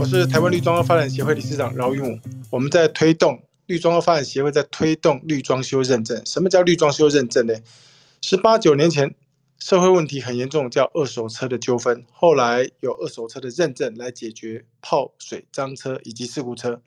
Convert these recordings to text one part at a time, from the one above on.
我是台湾绿装修发展协会理事长饶云武。我们在推动绿装修发展协会在推动绿装修认证。什么叫绿装修认证呢？十八九年前，社会问题很严重，叫二手车的纠纷。后来有二手车的认证来解决泡水、脏车以及事故车。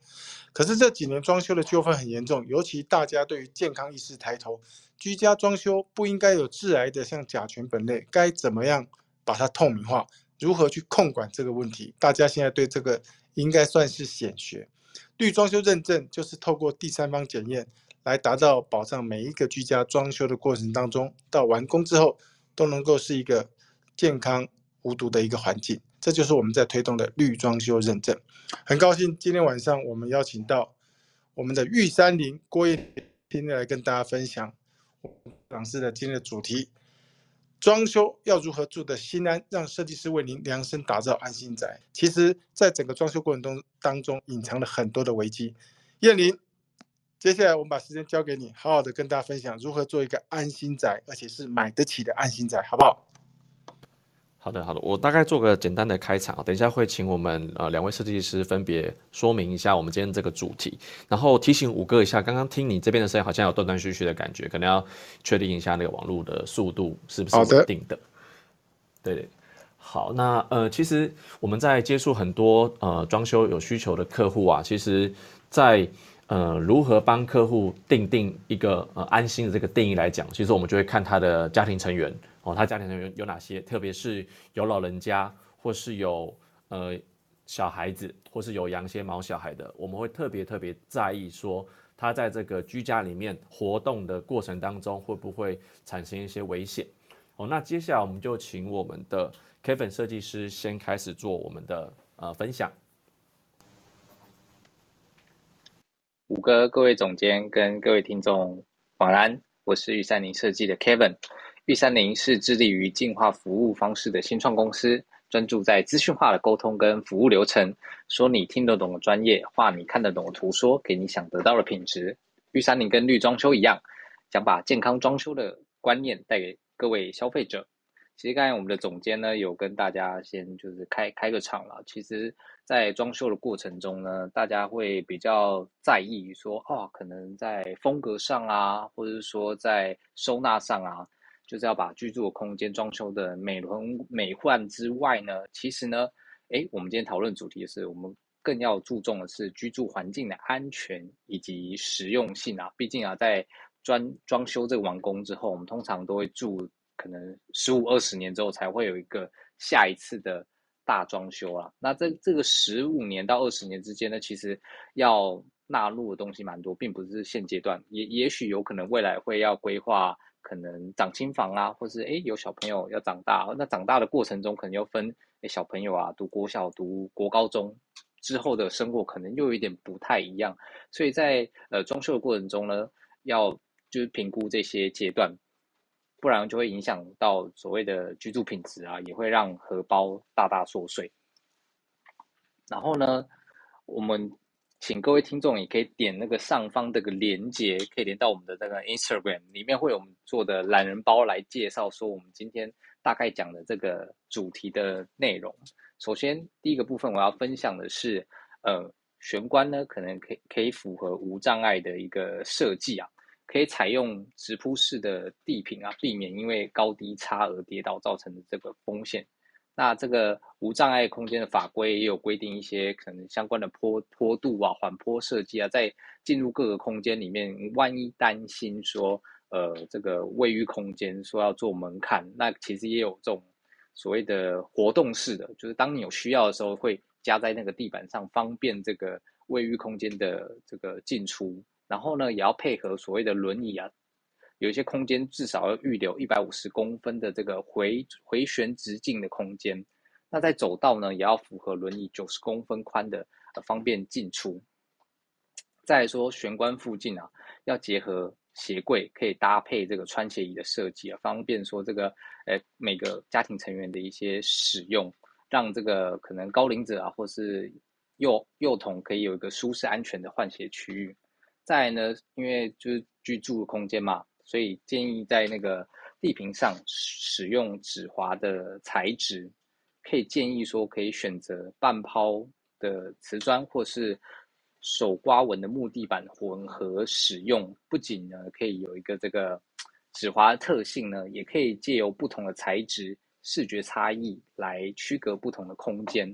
可是这几年装修的纠纷很严重，尤其大家对于健康意识抬头，居家装修不应该有致癌的像甲醛苯类，该怎么样把它透明化？如何去控管这个问题？大家现在对这个应该算是显学。绿装修认证就是透过第三方检验，来达到保障每一个居家装修的过程当中，到完工之后都能够是一个健康无毒的一个环境。这就是我们在推动的绿装修认证。很高兴今天晚上我们邀请到我们的玉山林郭燕婷来跟大家分享我们讲师的今天的主题。装修要如何住得心安，让设计师为您量身打造安心宅。其实，在整个装修过程中当中，隐藏了很多的危机。燕玲，接下来我们把时间交给你，好好的跟大家分享如何做一个安心宅，而且是买得起的安心宅，好不好？好的，好的，我大概做个简单的开场啊，等一下会请我们呃两位设计师分别说明一下我们今天这个主题，然后提醒五哥一下，刚刚听你这边的声音好像有断断续续的感觉，可能要确定一下那个网络的速度是不是稳定的。对对，好，那呃，其实我们在接触很多呃装修有需求的客户啊，其实，在呃如何帮客户定定一个呃安心的这个定义来讲，其实我们就会看他的家庭成员。哦，他家庭成员有哪些？特别是有老人家，或是有呃小孩子，或是有养些毛小孩的，我们会特别特别在意说，他在这个居家里面活动的过程当中，会不会产生一些危险？哦，那接下来我们就请我们的 Kevin 设计师先开始做我们的呃分享。五哥，各位总监跟各位听众晚安，我是玉山林设计的 Kevin。玉三零是致力于进化服务方式的新创公司，专注在资讯化的沟通跟服务流程，说你听得懂的专业，画你看得懂的图，说给你想得到的品质。玉三零跟绿装修一样，想把健康装修的观念带给各位消费者。其实刚才我们的总监呢，有跟大家先就是开开个场了。其实，在装修的过程中呢，大家会比较在意说，哦，可能在风格上啊，或者是说在收纳上啊。就是要把居住的空间装修的美轮美奂之外呢，其实呢，诶，我们今天讨论主题是我们更要注重的是居住环境的安全以及实用性啊。毕竟啊，在装装修这个完工之后，我们通常都会住可能十五二十年之后才会有一个下一次的大装修啊。那这这个十五年到二十年之间呢，其实要纳入的东西蛮多，并不是现阶段，也也许有可能未来会要规划。可能长亲房啊，或是诶有小朋友要长大，那长大的过程中可能要分诶小朋友啊，读国小、读国高中之后的生活可能又有一点不太一样，所以在呃装修的过程中呢，要就是评估这些阶段，不然就会影响到所谓的居住品质啊，也会让荷包大大缩水。然后呢，我们。请各位听众也可以点那个上方这个连接，可以连到我们的这个 Instagram 里面，会有我们做的懒人包来介绍说我们今天大概讲的这个主题的内容。首先，第一个部分我要分享的是，呃，玄关呢可能可以可以符合无障碍的一个设计啊，可以采用直铺式的地坪啊，避免因为高低差而跌倒造成的这个风险。那这个无障碍空间的法规也有规定一些可能相关的坡坡度啊、缓坡设计啊，在进入各个空间里面，万一担心说，呃，这个卫浴空间说要做门槛，那其实也有这种所谓的活动式的，就是当你有需要的时候，会加在那个地板上，方便这个卫浴空间的这个进出。然后呢，也要配合所谓的轮椅啊。有一些空间至少要预留一百五十公分的这个回回旋直径的空间，那在走道呢也要符合轮椅九十公分宽的，方便进出。再说玄关附近啊，要结合鞋柜，可以搭配这个穿鞋椅的设计啊，方便说这个，呃每个家庭成员的一些使用，让这个可能高龄者啊或是幼幼童可以有一个舒适安全的换鞋区域。再呢，因为就是居住的空间嘛。所以建议在那个地坪上使用指滑的材质，可以建议说可以选择半抛的瓷砖或是手刮纹的木地板混合使用，不仅呢可以有一个这个指滑特性呢，也可以借由不同的材质、视觉差异来区隔不同的空间。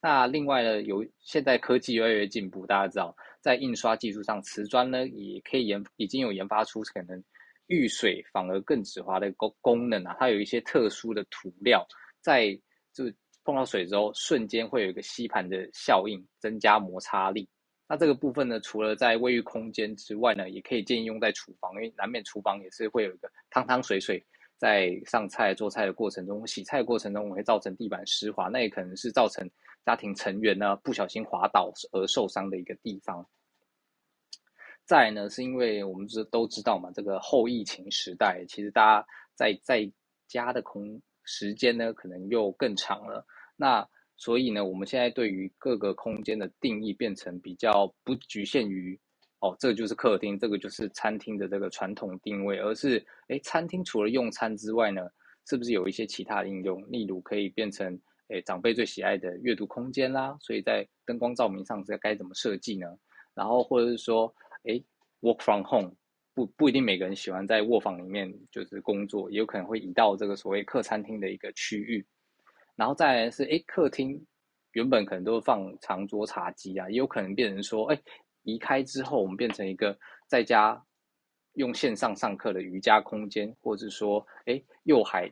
那另外呢，有现在科技越来越进步，大家知道，在印刷技术上，瓷砖呢也可以研已经有研发出可能遇水反而更止滑的功功能啊，它有一些特殊的涂料，在就碰到水之后，瞬间会有一个吸盘的效应，增加摩擦力。那这个部分呢，除了在卫浴空间之外呢，也可以建议用在厨房，因为难免厨房也是会有一个汤汤水水，在上菜做菜的过程中，洗菜的过程中我会造成地板湿滑，那也可能是造成家庭成员呢不小心滑倒而受伤的一个地方。再呢，是因为我们知都知道嘛，这个后疫情时代，其实大家在在家的空时间呢，可能又更长了。那所以呢，我们现在对于各个空间的定义变成比较不局限于哦，这个就是客厅，这个就是餐厅的这个传统定位，而是诶，餐厅除了用餐之外呢，是不是有一些其他应用？例如可以变成诶长辈最喜爱的阅读空间啦，所以在灯光照明上这该怎么设计呢？然后或者是说诶 work from home 不不一定每个人喜欢在卧房里面就是工作，也有可能会移到这个所谓客餐厅的一个区域。然后再来是，哎，客厅原本可能都是放长桌茶几啊，也有可能变成说，哎，移开之后，我们变成一个在家用线上上课的瑜伽空间，或者说，哎，幼孩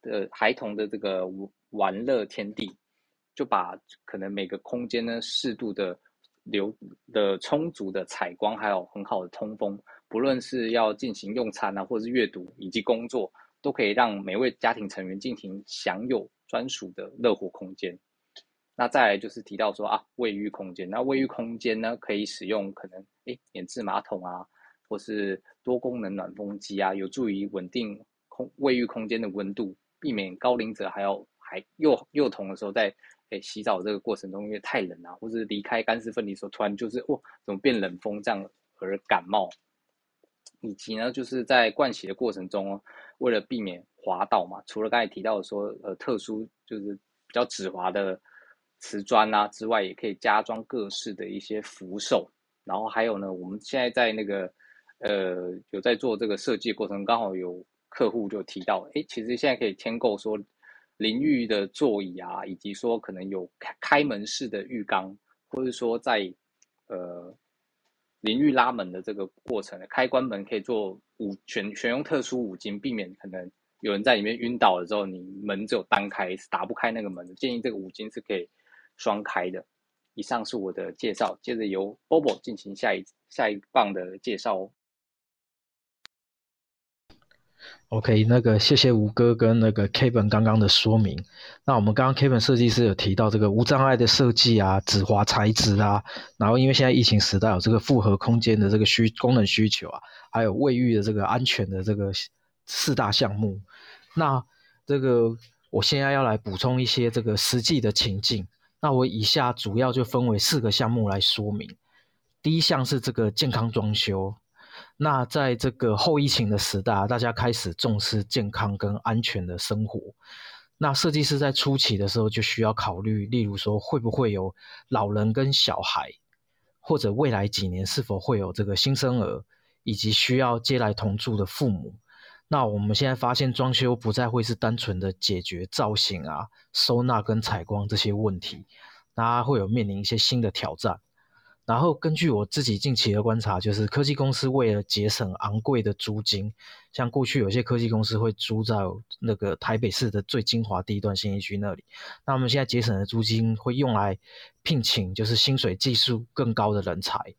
的孩童的这个玩乐天地，就把可能每个空间呢适度的流的充足的采光，还有很好的通风，不论是要进行用餐啊，或者是阅读以及工作，都可以让每位家庭成员进行享有。专属的热火空间，那再来就是提到说啊，卫浴空间。那卫浴空间呢，可以使用可能诶免治马桶啊，或是多功能暖风机啊，有助于稳定空卫浴空间的温度，避免高龄者还有还幼幼童的时候在诶洗澡这个过程中因为太冷啊，或者离开干湿分离的时候突然就是哦怎么变冷风这样而感冒，以及呢就是在灌洗的过程中，为了避免。滑倒嘛，除了刚才提到的说，呃，特殊就是比较止滑的瓷砖啊之外，也可以加装各式的一些扶手。然后还有呢，我们现在在那个呃有在做这个设计过程，刚好有客户就提到，哎，其实现在可以添购说淋浴的座椅啊，以及说可能有开开门式的浴缸，或者说在呃淋浴拉门的这个过程，开关门可以做五选选用特殊五金，避免可能。有人在里面晕倒了之后，你门只有单开，是打不开那个门的。建议这个五金是可以双开的。以上是我的介绍，接着由 Bobo 进行下一下一棒的介绍哦。OK，那个谢谢吴哥跟那个 Kevin 刚刚的说明。那我们刚刚 Kevin 设计师有提到这个无障碍的设计啊，纸滑材质啊，然后因为现在疫情时代有这个复合空间的这个需功能需求啊，还有卫浴的这个安全的这个。四大项目，那这个我现在要来补充一些这个实际的情境。那我以下主要就分为四个项目来说明。第一项是这个健康装修。那在这个后疫情的时代，大家开始重视健康跟安全的生活。那设计师在初期的时候就需要考虑，例如说会不会有老人跟小孩，或者未来几年是否会有这个新生儿，以及需要接来同住的父母。那我们现在发现，装修不再会是单纯的解决造型啊、收纳跟采光这些问题，那会有面临一些新的挑战。然后根据我自己近期的观察，就是科技公司为了节省昂贵的租金，像过去有些科技公司会租在那个台北市的最精华地段新一区那里，那我们现在节省的租金会用来聘请就是薪水技术更高的人才，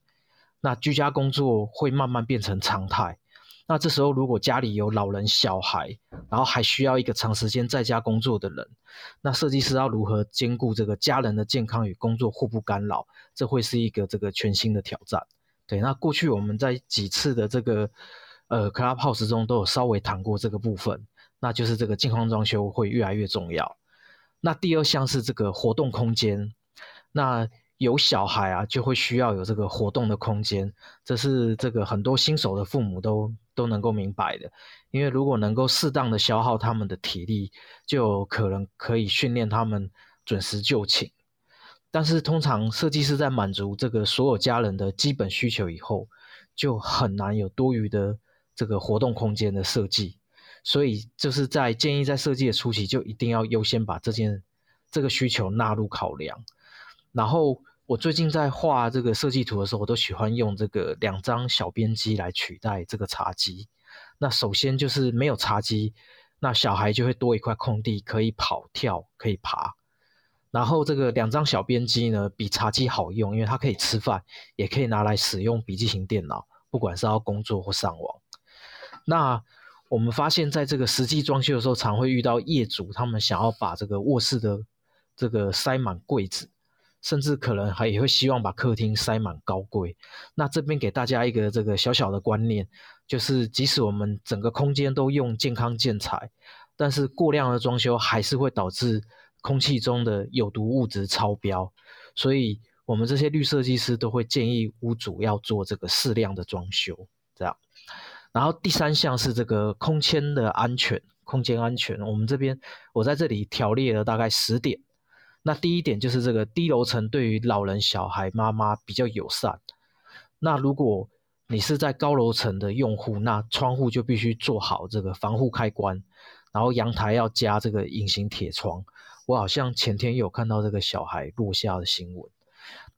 那居家工作会慢慢变成常态。那这时候，如果家里有老人、小孩，然后还需要一个长时间在家工作的人，那设计师要如何兼顾这个家人的健康与工作互不干扰？这会是一个这个全新的挑战。对，那过去我们在几次的这个呃 Clubhouse 中都有稍微谈过这个部分，那就是这个健康装修会越来越重要。那第二项是这个活动空间，那。有小孩啊，就会需要有这个活动的空间，这是这个很多新手的父母都都能够明白的。因为如果能够适当的消耗他们的体力，就可能可以训练他们准时就寝。但是通常设计师在满足这个所有家人的基本需求以后，就很难有多余的这个活动空间的设计。所以就是在建议在设计的初期就一定要优先把这件这个需求纳入考量。然后我最近在画这个设计图的时候，我都喜欢用这个两张小边机来取代这个茶几。那首先就是没有茶几，那小孩就会多一块空地可以跑跳可以爬。然后这个两张小边机呢，比茶几好用，因为它可以吃饭，也可以拿来使用笔记型电脑，不管是要工作或上网。那我们发现，在这个实际装修的时候，常会遇到业主他们想要把这个卧室的这个塞满柜子，甚至可能还也会希望把客厅塞满高柜。那这边给大家一个这个小小的观念，就是即使我们整个空间都用健康建材，但是过量的装修还是会导致。空气中的有毒物质超标，所以我们这些绿设计师都会建议屋主要做这个适量的装修，这样。然后第三项是这个空间的安全，空间安全。我们这边我在这里条列了大概十点。那第一点就是这个低楼层对于老人、小孩、妈妈比较友善。那如果你是在高楼层的用户，那窗户就必须做好这个防护开关，然后阳台要加这个隐形铁窗。我好像前天有看到这个小孩落下的新闻。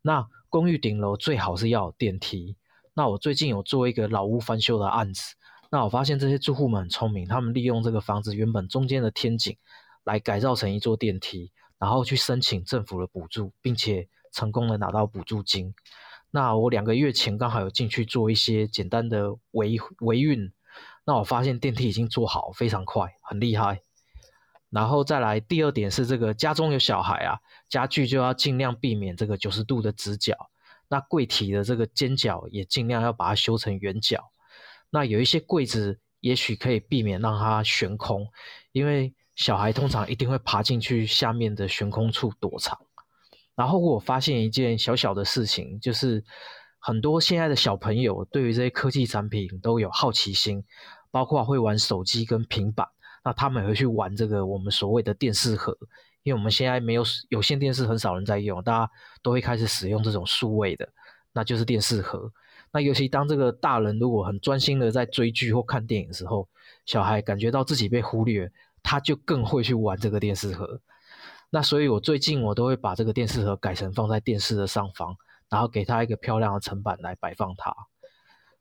那公寓顶楼最好是要有电梯。那我最近有做一个老屋翻修的案子，那我发现这些住户们很聪明，他们利用这个房子原本中间的天井来改造成一座电梯，然后去申请政府的补助，并且成功的拿到补助金。那我两个月前刚好有进去做一些简单的维维运，那我发现电梯已经做好，非常快，很厉害。然后再来第二点是这个家中有小孩啊，家具就要尽量避免这个九十度的直角，那柜体的这个尖角也尽量要把它修成圆角。那有一些柜子也许可以避免让它悬空，因为小孩通常一定会爬进去下面的悬空处躲藏。然后我发现一件小小的事情，就是很多现在的小朋友对于这些科技产品都有好奇心，包括会玩手机跟平板。那他们也会去玩这个我们所谓的电视盒，因为我们现在没有有线电视，很少人在用，大家都会开始使用这种数位的，那就是电视盒。那尤其当这个大人如果很专心的在追剧或看电影的时候，小孩感觉到自己被忽略，他就更会去玩这个电视盒。那所以我最近我都会把这个电视盒改成放在电视的上方，然后给他一个漂亮的层板来摆放它。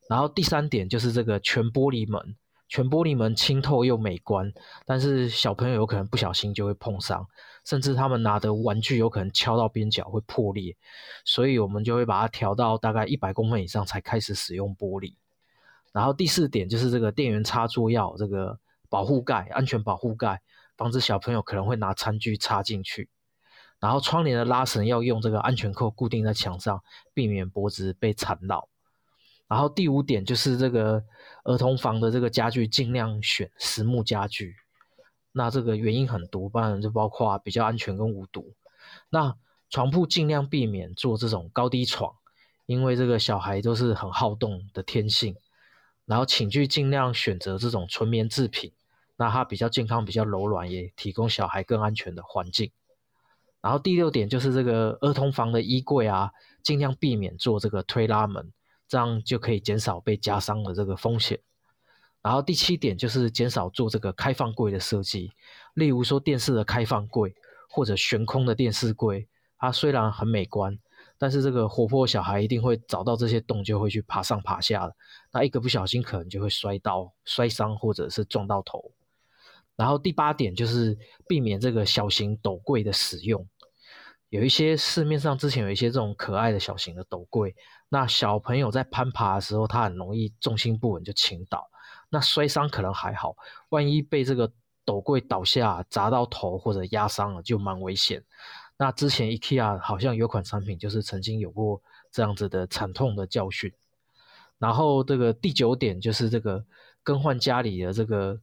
然后第三点就是这个全玻璃门。全玻璃门清透又美观，但是小朋友有可能不小心就会碰伤，甚至他们拿的玩具有可能敲到边角会破裂，所以我们就会把它调到大概一百公分以上才开始使用玻璃。然后第四点就是这个电源插座要这个保护盖，安全保护盖，防止小朋友可能会拿餐具插进去。然后窗帘的拉绳要用这个安全扣固定在墙上，避免脖子被缠绕。然后第五点就是这个儿童房的这个家具尽量选实木家具，那这个原因很多，当然就包括比较安全跟无毒。那床铺尽量避免做这种高低床，因为这个小孩都是很好动的天性。然后寝具尽量选择这种纯棉制品，那它比较健康、比较柔软，也提供小孩更安全的环境。然后第六点就是这个儿童房的衣柜啊，尽量避免做这个推拉门。这样就可以减少被夹伤的这个风险。然后第七点就是减少做这个开放柜的设计，例如说电视的开放柜或者悬空的电视柜，它虽然很美观，但是这个活泼小孩一定会找到这些洞就会去爬上爬下的，那一个不小心可能就会摔到摔伤或者是撞到头。然后第八点就是避免这个小型斗柜的使用。有一些市面上之前有一些这种可爱的小型的斗柜，那小朋友在攀爬的时候，他很容易重心不稳就倾倒，那摔伤可能还好，万一被这个斗柜倒下砸到头或者压伤了，就蛮危险。那之前 IKEA 好像有款产品就是曾经有过这样子的惨痛的教训。然后这个第九点就是这个更换家里的这个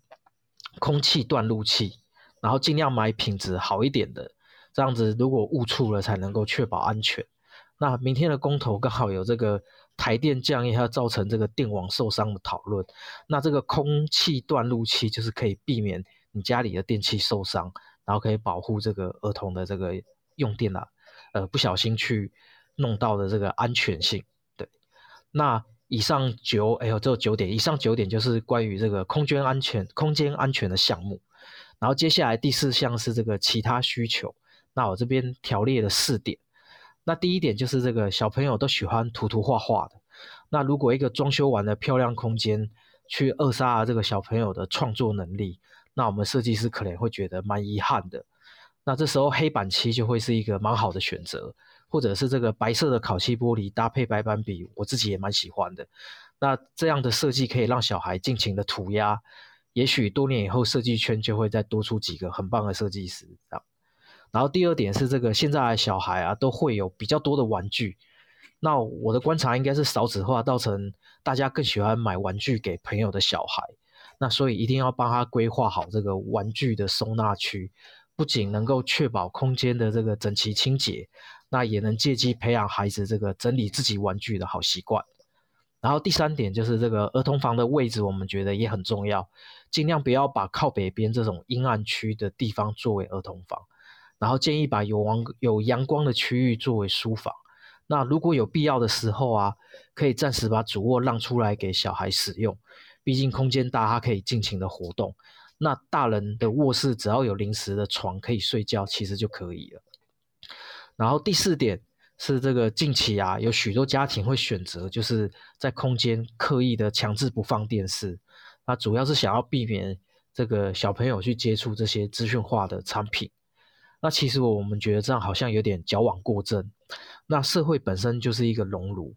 空气断路器，然后尽量买品质好一点的。这样子，如果误触了，才能够确保安全。那明天的公投刚好有这个台电降压造成这个电网受伤的讨论。那这个空气断路器就是可以避免你家里的电器受伤，然后可以保护这个儿童的这个用电啊，呃不小心去弄到的这个安全性。对，那以上九哎呦，这九点，以上九点就是关于这个空间安全、空间安全的项目。然后接下来第四项是这个其他需求，那我这边条列了四点。那第一点就是这个小朋友都喜欢涂涂画画的，那如果一个装修完的漂亮空间去扼杀了这个小朋友的创作能力，那我们设计师可能会觉得蛮遗憾的。那这时候黑板漆就会是一个蛮好的选择，或者是这个白色的烤漆玻璃搭配白板笔，我自己也蛮喜欢的。那这样的设计可以让小孩尽情的涂鸦。也许多年以后，设计圈就会再多出几个很棒的设计师。这样，然后第二点是这个现在小孩啊都会有比较多的玩具。那我的观察应该是少子化造成大家更喜欢买玩具给朋友的小孩。那所以一定要帮他规划好这个玩具的收纳区，不仅能够确保空间的这个整齐清洁，那也能借机培养孩子这个整理自己玩具的好习惯。然后第三点就是这个儿童房的位置，我们觉得也很重要。尽量不要把靠北边这种阴暗区的地方作为儿童房，然后建议把有阳有阳光的区域作为书房。那如果有必要的时候啊，可以暂时把主卧让出来给小孩使用，毕竟空间大，他可以尽情的活动。那大人的卧室只要有临时的床可以睡觉，其实就可以了。然后第四点是这个近期啊，有许多家庭会选择就是在空间刻意的强制不放电视。那主要是想要避免这个小朋友去接触这些资讯化的产品。那其实我们觉得这样好像有点矫枉过正。那社会本身就是一个熔炉，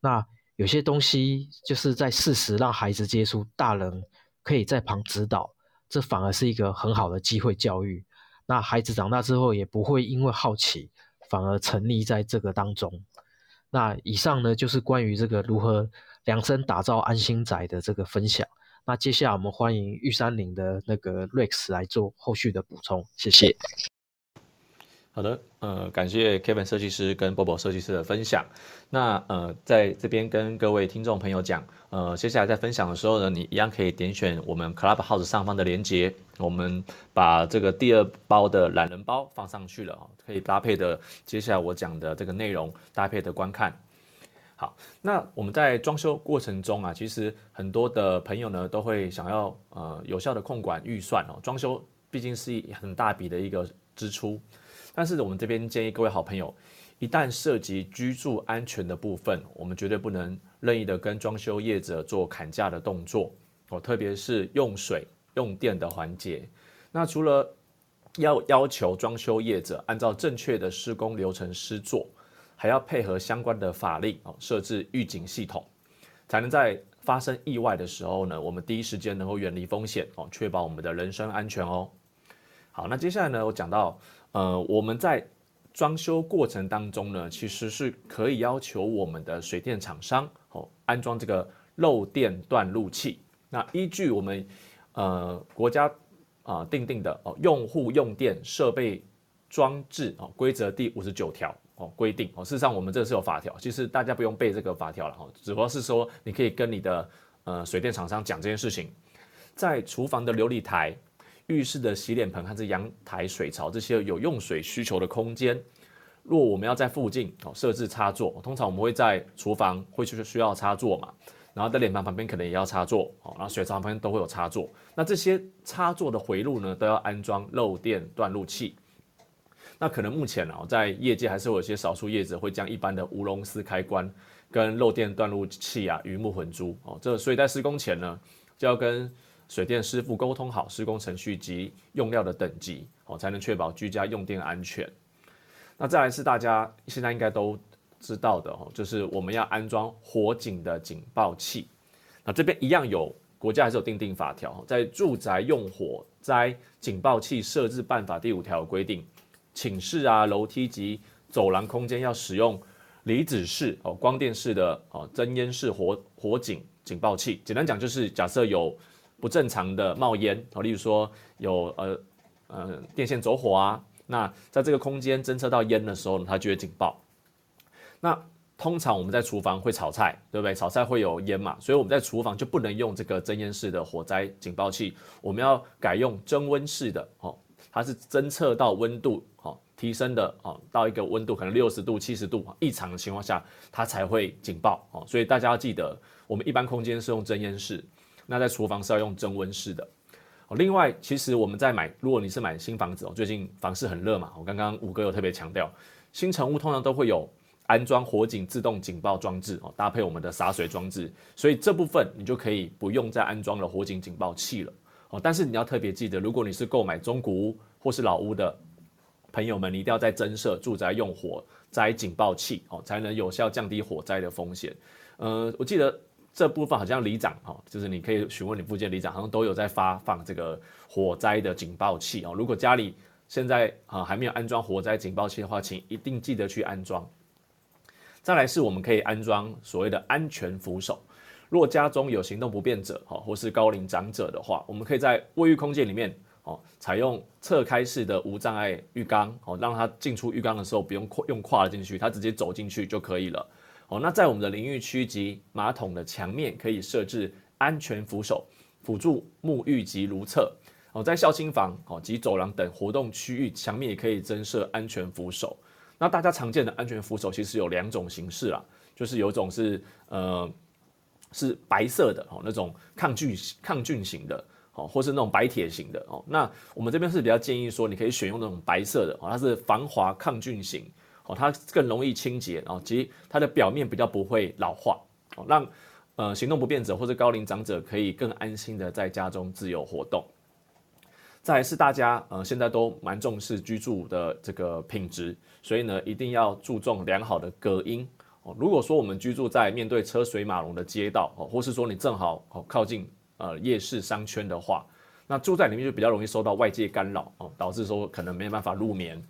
那有些东西就是在适时让孩子接触，大人可以在旁指导，这反而是一个很好的机会教育。那孩子长大之后也不会因为好奇，反而沉溺在这个当中。那以上呢就是关于这个如何量身打造安心宅的这个分享。那接下来我们欢迎玉山林的那个 Rex 来做后续的补充，谢谢。好的，呃，感谢 Kevin 设计师跟 Bobo 设计师的分享。那呃，在这边跟各位听众朋友讲，呃，接下来在分享的时候呢，你一样可以点选我们 Clubhouse 上方的连接，我们把这个第二包的懒人包放上去了，可以搭配的接下来我讲的这个内容搭配的观看。好，那我们在装修过程中啊，其实很多的朋友呢都会想要呃有效的控管预算哦。装修毕竟是一很大笔的一个支出，但是我们这边建议各位好朋友，一旦涉及居住安全的部分，我们绝对不能任意的跟装修业者做砍价的动作哦，特别是用水用电的环节。那除了要要求装修业者按照正确的施工流程施作。还要配合相关的法令哦，设置预警系统，才能在发生意外的时候呢，我们第一时间能够远离风险哦，确保我们的人身安全哦。好，那接下来呢，我讲到呃，我们在装修过程当中呢，其实是可以要求我们的水电厂商哦，安装这个漏电断路器。那依据我们呃国家啊定定的哦用户用电设备装置哦规则第五十九条。哦，规定哦，事实上我们这是有法条，其实大家不用背这个法条了哈，主要是说你可以跟你的呃水电厂商讲这件事情，在厨房的琉璃台、浴室的洗脸盆和这阳台水槽这些有用水需求的空间，若我们要在附近哦设置插座，通常我们会在厨房会去需要插座嘛，然后在脸盆旁边可能也要插座哦，然后水槽旁边都会有插座，那这些插座的回路呢都要安装漏电断路器。那可能目前哦，在业界还是有一些少数业者会将一般的无龙丝开关跟漏电断路器啊鱼目混珠哦，这所以在施工前呢，就要跟水电师傅沟通好施工程序及用料的等级哦，才能确保居家用电安全。那再来是大家现在应该都知道的哦，就是我们要安装火警的警报器。那这边一样有国家还是有定定法条，在住宅用火灾警报器设置办法第五条规定。寝室啊、楼梯及走廊空间要使用离子式哦、光电式的哦、增烟式火火警警报器。简单讲就是，假设有不正常的冒烟哦，例如说有呃呃电线走火啊，那在这个空间侦测到烟的时候呢，它就会警报。那通常我们在厨房会炒菜，对不对？炒菜会有烟嘛，所以我们在厨房就不能用这个增烟式的火灾警报器，我们要改用增温式的哦。它是侦测到温度哦提升的哦到一个温度可能六十度、七十度异常的情况下，它才会警报哦。所以大家要记得，我们一般空间是用增烟式，那在厨房是要用增温式的。哦，另外，其实我们在买，如果你是买新房子哦，最近房市很热嘛，我刚刚五哥有特别强调，新成屋通常都会有安装火警自动警报装置哦，搭配我们的洒水装置，所以这部分你就可以不用再安装了火警警报器了哦。但是你要特别记得，如果你是购买中古屋或是老屋的朋友们，你一定要在增设住宅用火灾警报器哦，才能有效降低火灾的风险。呃，我记得。这部分好像里长哈，就是你可以询问你附近里长，好像都有在发放这个火灾的警报器哦。如果家里现在啊还没有安装火灾警报器的话，请一定记得去安装。再来是我们可以安装所谓的安全扶手。若家中有行动不便者哈，或是高龄长者的话，我们可以在卫浴空间里面哦，采用侧开式的无障碍浴缸哦，让他进出浴缸的时候不用跨用跨了进去，他直接走进去就可以了。哦，那在我们的淋浴区及马桶的墙面可以设置安全扶手，辅助沐浴及如厕。哦，在孝亲房哦及走廊等活动区域墙面也可以增设安全扶手。那大家常见的安全扶手其实有两种形式啦，就是有一种是呃是白色的哦那种抗菌抗菌型的哦，或是那种白铁型的哦。那我们这边是比较建议说，你可以选用那种白色的哦，它是防滑抗菌型。哦，它更容易清洁，然后及它的表面比较不会老化，哦，让呃行动不便者或者高龄长者可以更安心的在家中自由活动。再来是大家呃现在都蛮重视居住的这个品质，所以呢一定要注重良好的隔音。哦，如果说我们居住在面对车水马龙的街道，哦，或是说你正好哦靠近呃夜市商圈的话，那住在里面就比较容易受到外界干扰，哦，导致说可能没办法入眠。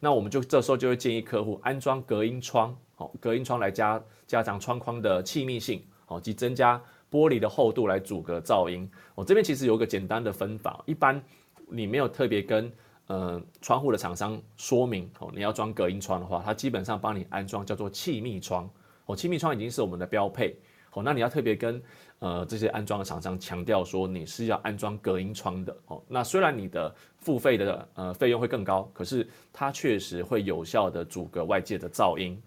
那我们就这时候就会建议客户安装隔音窗，好，隔音窗来加加强窗框的气密性，好，及增加玻璃的厚度来阻隔噪音。我这边其实有个简单的分法，一般你没有特别跟呃窗户的厂商说明，哦，你要装隔音窗的话，它基本上帮你安装叫做气密窗，哦，气密窗已经是我们的标配，好，那你要特别跟。呃，这些安装的厂商强调说你是要安装隔音窗的哦。那虽然你的付费的呃费用会更高，可是它确实会有效的阻隔外界的噪音。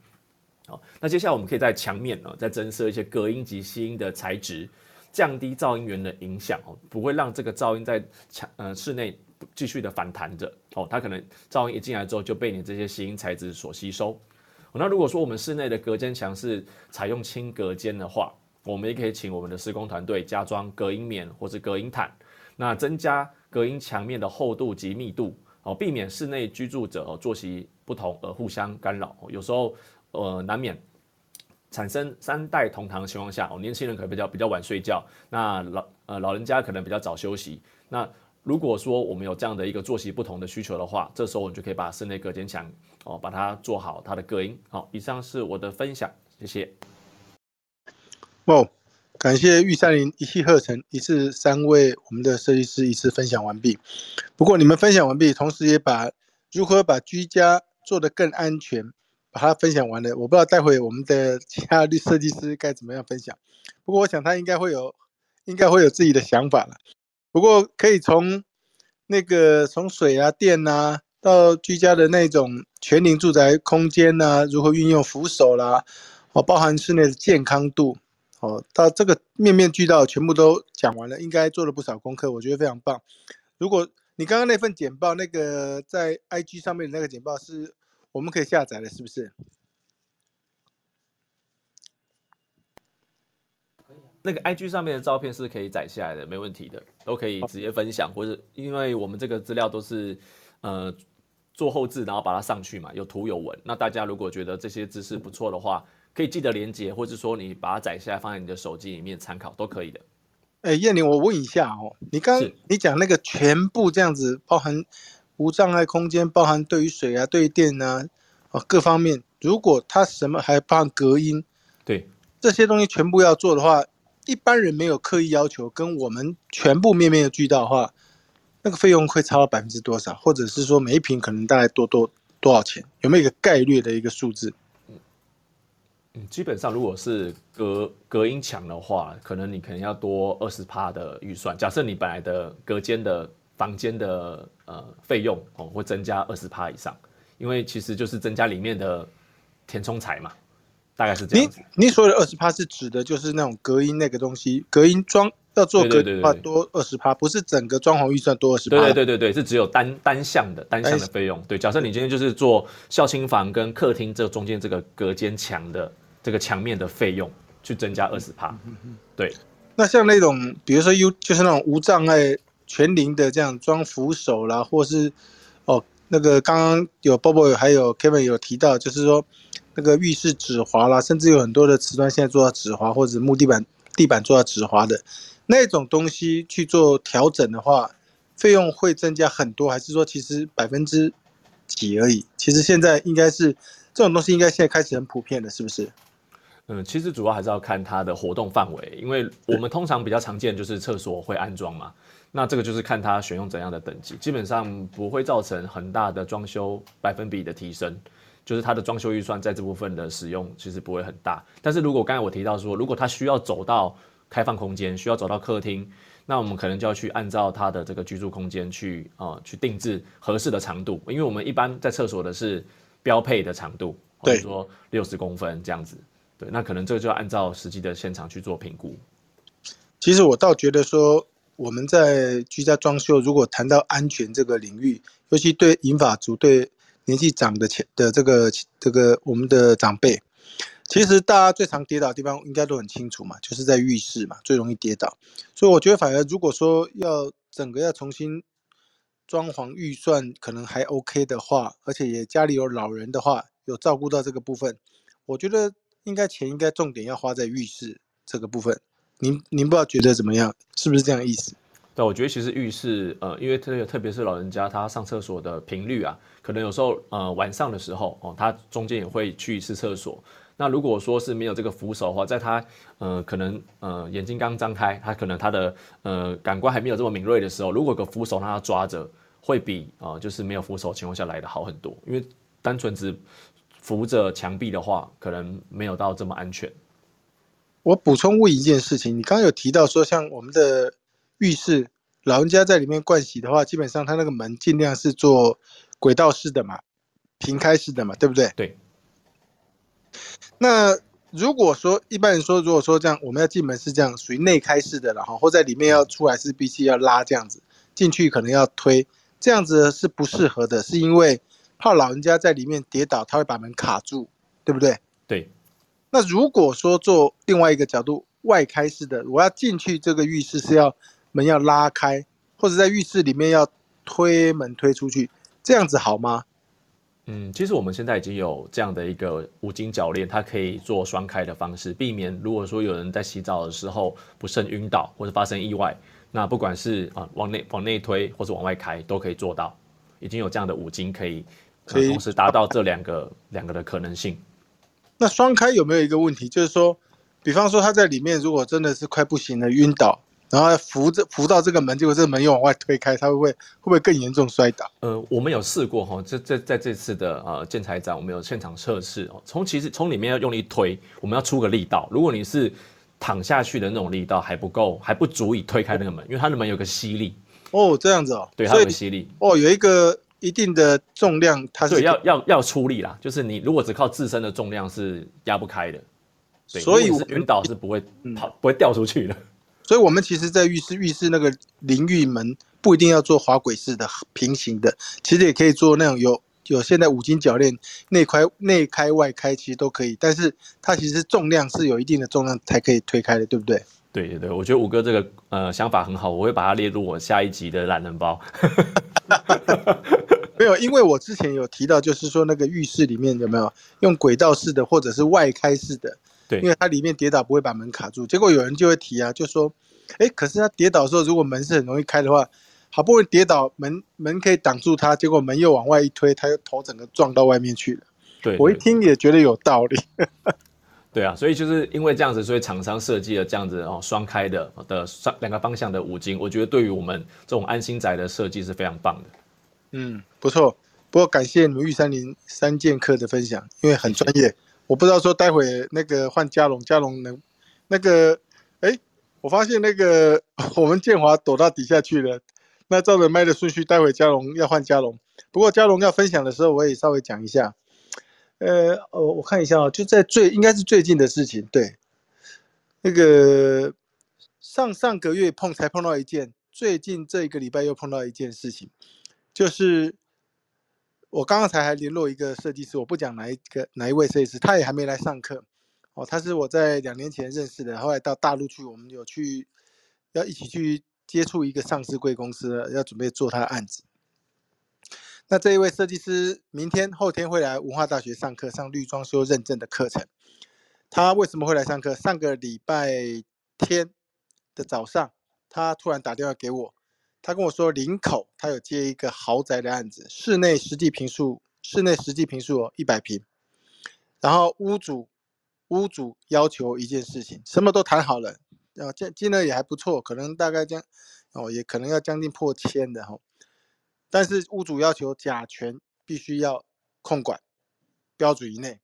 好，那接下来我们可以在墙面呢再增设一些隔音及吸音的材质，降低噪音源的影响哦，不会让这个噪音在墙呃室内继续的反弹着哦。它可能噪音一进来之后就被你这些吸音材质所吸收。那如果说我们室内的隔间墙是采用轻隔间的话，我们也可以请我们的施工团队加装隔音棉或是隔音毯，那增加隔音墙面的厚度及密度，哦，避免室内居住者和作息不同而互相干扰。有时候，呃，难免产生三代同堂的情况下，哦，年轻人可能比较比较晚睡觉，那老呃老人家可能比较早休息。那如果说我们有这样的一个作息不同的需求的话，这时候我们就可以把室内隔间墙哦，把它做好它的隔音。好，以上是我的分享，谢谢。哦，感谢玉山林一气呵成，一次三位我们的设计师一次分享完毕。不过你们分享完毕，同时也把如何把居家做得更安全，把它分享完了。我不知道待会我们的其他的设计师该怎么样分享。不过我想他应该会有，应该会有自己的想法了。不过可以从那个从水啊、电啊，到居家的那种全龄住宅空间呐，如何运用扶手啦，哦，包含室内的健康度。哦，到这个面面俱到，全部都讲完了，应该做了不少功课，我觉得非常棒。如果你刚刚那份简报，那个在 IG 上面的那个简报是我们可以下载的，是不是？可以那个 IG 上面的照片是可以载下来的，没问题的，都可以直接分享，或者因为我们这个资料都是呃做后置，然后把它上去嘛，有图有文。那大家如果觉得这些知识不错的话，可以记得连接，或者说你把它载下来放在你的手机里面参考都可以的。哎，燕玲，我问一下哦，你刚你讲那个全部这样子，包含无障碍空间，包含对于水啊、对于电啊，哦各方面，如果它什么还包含隔音，对这些东西全部要做的话，一般人没有刻意要求，跟我们全部面面俱到的话，那个费用会超到百分之多少？或者是说每一瓶可能大概多多多少钱？有没有一个概率的一个数字？嗯，基本上如果是隔隔音墙的话，可能你可能要多二十趴的预算。假设你本来的隔间的房间的呃费用哦，会增加二十趴以上。因为其实就是增加里面的填充材嘛，大概是这样你子。你所谓的二十趴是指的就是那种隔音那个东西，隔音装要做隔音的话多二十趴，不是整个装潢预算多二十趴。对对对对对，是只有单单项的单项的费用。对，假设你今天就是做孝亲房跟客厅这中间这个隔间墙的这个墙面的费用，去增加二十帕。对，那像那种，比如说 U 就是那种无障碍全零的这样装扶手啦，或是哦那个刚刚有 Bobo 还有 Kevin 有提到，就是说那个浴室止滑啦，甚至有很多的瓷砖现在做到止滑，或者木地板地板做到止滑的那种东西去做调整的话，费用会增加很多，还是说其实百分之几而已？其实现在应该是这种东西应该现在开始很普遍了，是不是？嗯，其实主要还是要看它的活动范围，因为我们通常比较常见就是厕所会安装嘛，那这个就是看它选用怎样的等级，基本上不会造成很大的装修百分比的提升，就是它的装修预算在这部分的使用其实不会很大。但是如果刚才我提到说，如果它需要走到开放空间，需要走到客厅，那我们可能就要去按照它的这个居住空间去啊、呃去定制合适的长度，因为我们一般在厕所的是标配的长度，或者对说六十公分这样子。那可能这个就要按照实际的现场去做评估。其实我倒觉得说，我们在居家装修，如果谈到安全这个领域，尤其对银发族、对年纪长的前的这个这个我们的长辈，其实大家最常跌倒的地方应该都很清楚嘛，就是在浴室嘛，最容易跌倒。所以我觉得，反而如果说要整个要重新装潢预算可能还 OK 的话，而且也家里有老人的话，有照顾到这个部分，我觉得应该钱应该重点要花在浴室这个部分。您您不知道觉得怎么样？是不是这样意思？对，我觉得其实浴室，呃，因为特别特别是老人家他上厕所的频率啊，可能有时候呃晚上的时候哦，他中间也会去一次厕所。那如果说是没有这个扶手的话，在他呃可能呃眼睛刚张开，他可能他的呃感官还没有这么敏锐的时候，如果有个扶手让他抓着，会比啊、呃就是没有扶手情况下来的好很多。因为单纯只扶着墙壁的话，可能没有到这么安全。我补充问一件事情，你刚刚有提到说，像我们的浴室，老人家在里面盥洗的话，基本上他那个门尽量是做轨道式的嘛，平开式的嘛，对不对？对。那如果说一般人说，如果说这样，我们要进门是这样，属于内开式的了哈，或在里面要出来是必须要拉这样子，进去可能要推，这样子是不适合的，是因为怕老人家在里面跌倒，他会把门卡住，对不对？对，那如果说做另外一个角度，外开式的，我要进去这个浴室是要门要拉开，或者在浴室里面要推门推出去，这样子好吗？嗯，其实我们现在已经有这样的一个五金铰链，它可以做双开的方式，避免如果说有人在洗澡的时候不慎晕倒或者发生意外，那不管是啊往内往内推或者往外开都可以做到，已经有这样的五金可以，呃可以同时达到这两个两个的可能性。那双开有没有一个问题，就是说，比方说他在里面如果真的是快不行了晕倒，然后扶着扶到这个门，结果这个门又往外推开，他会不会会不会更严重摔倒？呃，我们有试过哈，这这在这次的呃建材展，我们有现场测试哦。从其实从里面要用力推，我们要出个力道。如果你是躺下去的那种力道还不够，还不足以推开那个门，因为它的门有个吸力，哦，这样子哦，对，它有个吸力，哦有一个一定的重量，它是对，要要要出力啦。就是你如果只靠自身的重量是压不开的，对，所以我晕倒是不会跑、不会掉出去的。所以我们其实，在浴室浴室那个淋浴门不一定要做滑轨式的平行的，其实也可以做那种有有现在五金铰链内开内开外开，其实都可以。但是它其实重量是有一定的重量才可以推开的，对不对？对对对，我觉得五哥这个呃想法很好，我会把它列入我下一集的懒人包。没有，因为我之前有提到，就是说那个浴室里面有没有用轨道式的或者是外开式的？对因为它里面跌倒不会把门卡住。结果有人就会提啊，就说，哎，可是他跌倒的时候，如果门是很容易开的话，好不容易跌倒，门门可以挡住他，结果门又往外一推，他又头整个撞到外面去了。对，我一对听也觉得有道理。对啊，所以就是因为这样子，所以厂商设计了这样子哦双开的的双两个方向的五金，我觉得对于我们这种安心宅的设计是非常棒的。嗯，不错。不过感谢你们玉山林三剑客的分享，因为很专业。我不知道说待会那个换嘉龙，嘉龙能那个，哎，我发现那个我们建华躲到底下去了。那照着麦的顺序，待会嘉龙要换嘉龙。不过嘉龙要分享的时候，我也稍微讲一下。呃，我我看一下啊，就在最应该是最近的事情，对，那个上上个月碰才碰到一件，最近这一个礼拜又碰到一件事情，就是我刚刚才还联络一个设计师，我不讲哪一个哪一位设计师，他也还没来上课哦，他是我在两年前认识的，后来到大陆去，我们有去要一起去接触一个上市贵公司，要准备做他的案子。那这一位设计师明天后天会来文化大学上课，上绿装修认证的课程。他为什么会来上课？上个礼拜天的早上，他突然打电话给我，他跟我说林口他有接一个豪宅的案子，室内实际平数，室内实际平数一百平，然后屋主屋主要求一件事情，什么都谈好了，啊金金额也还不错，可能大概将哦也可能要将近破千的哈。但是屋主要求甲醛必须要控管标准以内，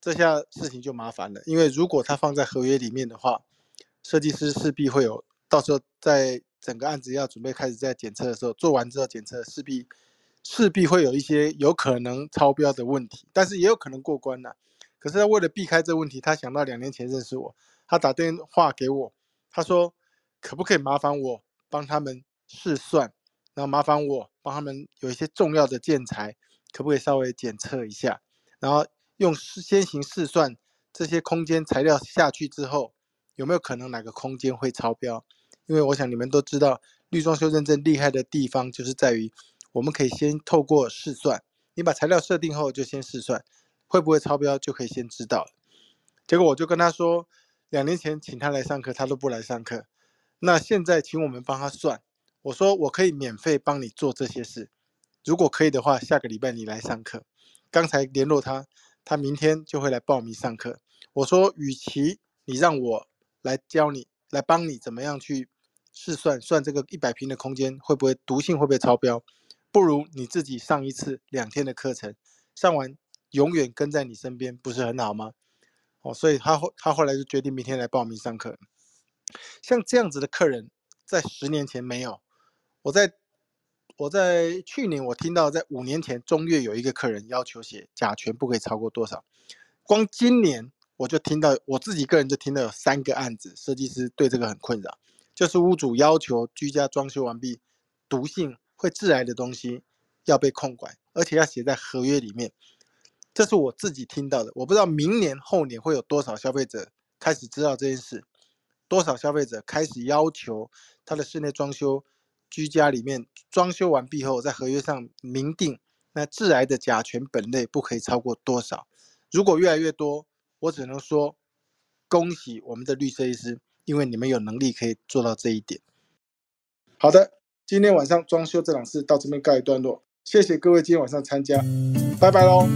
这下事情就麻烦了。因为如果他放在合约里面的话，设计师势必会有到时候在整个案子要准备开始在检测的时候，做完之后检测势必势必会有一些有可能超标的问题，但是也有可能过关了。可是他为了避开这问题，他想到两年前认识我，他打电话给我，他说可不可以麻烦我帮他们试算。然后麻烦我帮他们有一些重要的建材，可不可以稍微检测一下？然后用先行试算这些空间材料下去之后，有没有可能哪个空间会超标？因为我想你们都知道，绿装修认证厉害的地方就是在于，我们可以先透过试算，你把材料设定后就先试算，会不会超标就可以先知道。结果我就跟他说，两年前请他来上课，他都不来上课，那现在请我们帮他算。我说我可以免费帮你做这些事，如果可以的话，下个礼拜你来上课。刚才联络他，他明天就会来报名上课。我说，与其你让我来教你，来帮你怎么样去试算算这个一百平的空间会不会毒性会不会超标，不如你自己上一次两天的课程，上完永远跟在你身边，不是很好吗？哦，所以他后他后来就决定明天来报名上课。像这样子的客人，在十年前没有。我在我在去年，我听到在五年前中越有一个客人要求写甲醛不可以超过多少，光今年我就听到我自己个人就听到有三个案子，设计师对这个很困扰，就是屋主要求居家装修完毕，毒性会致癌的东西要被控管，而且要写在合约里面。这是我自己听到的，我不知道明年后年会有多少消费者开始知道这件事，多少消费者开始要求他的室内装修。居家里面装修完毕后，在合约上明定，那致癌的甲醛本类不可以超过多少？如果越来越多，我只能说恭喜我们的绿色医师，因为你们有能力可以做到这一点。好的，今天晚上装修这档事到这边告一段落，谢谢各位今天晚上参加，拜拜喽。